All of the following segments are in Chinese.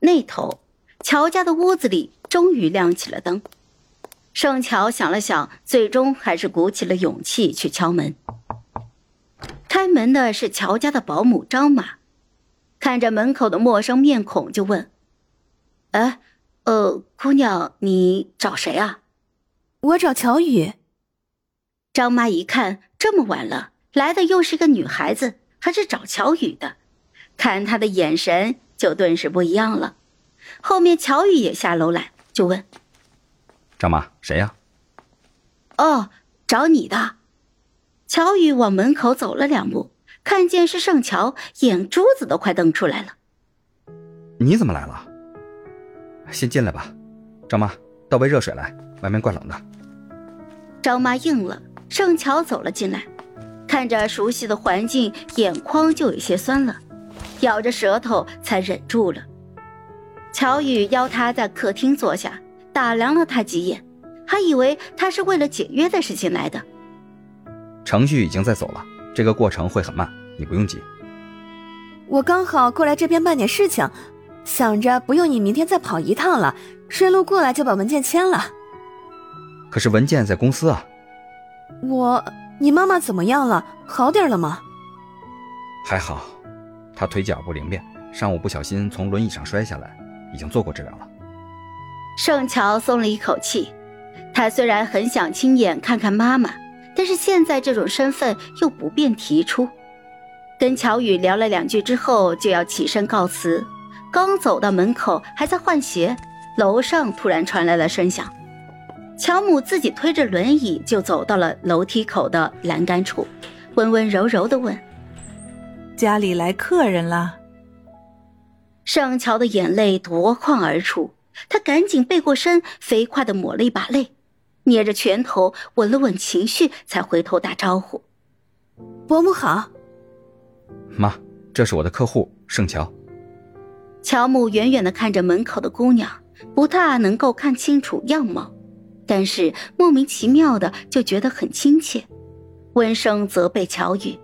那头，乔家的屋子里终于亮起了灯。盛乔想了想，最终还是鼓起了勇气去敲门。开门的是乔家的保姆张妈，看着门口的陌生面孔，就问：“哎，呃，姑娘，你找谁啊？”“我找乔宇。”张妈一看，这么晚了，来的又是个女孩子，还是找乔宇的，看她的眼神就顿时不一样了。后面乔宇也下楼来，就问。张妈，谁呀？哦，找你的。乔宇往门口走了两步，看见是盛乔，眼珠子都快瞪出来了。你怎么来了？先进来吧。张妈，倒杯热水来，外面怪冷的。张妈应了。盛乔走了进来，看着熟悉的环境，眼眶就有些酸了，咬着舌头才忍住了。乔宇邀他在客厅坐下。打量了他几眼，还以为他是为了解约的事情来的。程序已经在走了，这个过程会很慢，你不用急。我刚好过来这边办点事情，想着不用你明天再跑一趟了，顺路过来就把文件签了。可是文件在公司啊。我，你妈妈怎么样了？好点了吗？还好，他腿脚不灵便，上午不小心从轮椅上摔下来，已经做过治疗了。盛乔松了一口气，他虽然很想亲眼看看妈妈，但是现在这种身份又不便提出。跟乔宇聊了两句之后，就要起身告辞。刚走到门口，还在换鞋，楼上突然传来了声响。乔母自己推着轮椅就走到了楼梯口的栏杆处，温温柔柔的问：“家里来客人了？”盛乔的眼泪夺眶而出。他赶紧背过身，飞快的抹了一把泪，捏着拳头稳了稳情绪，才回头打招呼：“伯母好。”“妈，这是我的客户盛乔。”乔母远远的看着门口的姑娘，不大能够看清楚样貌，但是莫名其妙的就觉得很亲切，温声责备乔宇：“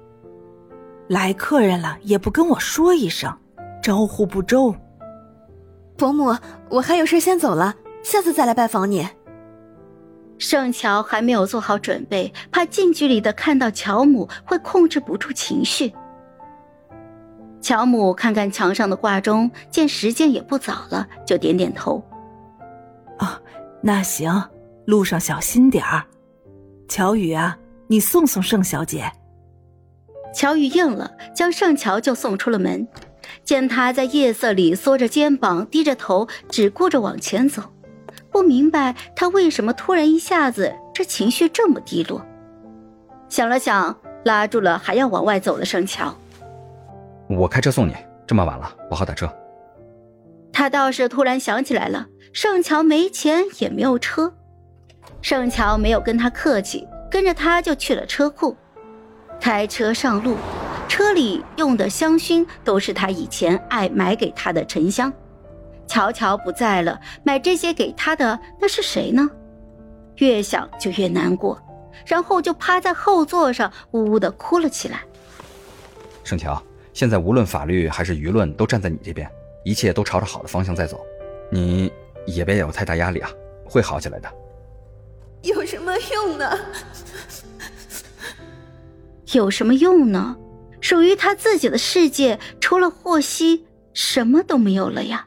来客人了也不跟我说一声，招呼不周。”伯母，我还有事先走了，下次再来拜访你。盛乔还没有做好准备，怕近距离的看到乔母会控制不住情绪。乔母看看墙上的挂钟，见时间也不早了，就点点头。哦，那行，路上小心点儿。乔宇啊，你送送盛小姐。乔宇应了，将盛乔就送出了门。见他在夜色里缩着肩膀，低着头，只顾着往前走，不明白他为什么突然一下子这情绪这么低落。想了想，拉住了还要往外走的盛乔：“我开车送你，这么晚了不好打车。”他倒是突然想起来了，盛乔没钱也没有车。盛乔没有跟他客气，跟着他就去了车库，开车上路。车里用的香薰都是他以前爱买给他的沉香，乔乔不在了，买这些给他的那是谁呢？越想就越难过，然后就趴在后座上呜呜的哭了起来。盛乔，现在无论法律还是舆论都站在你这边，一切都朝着好的方向在走，你也别有太大压力啊，会好起来的。有什么用呢？有什么用呢？属于他自己的世界，除了霍希，什么都没有了呀。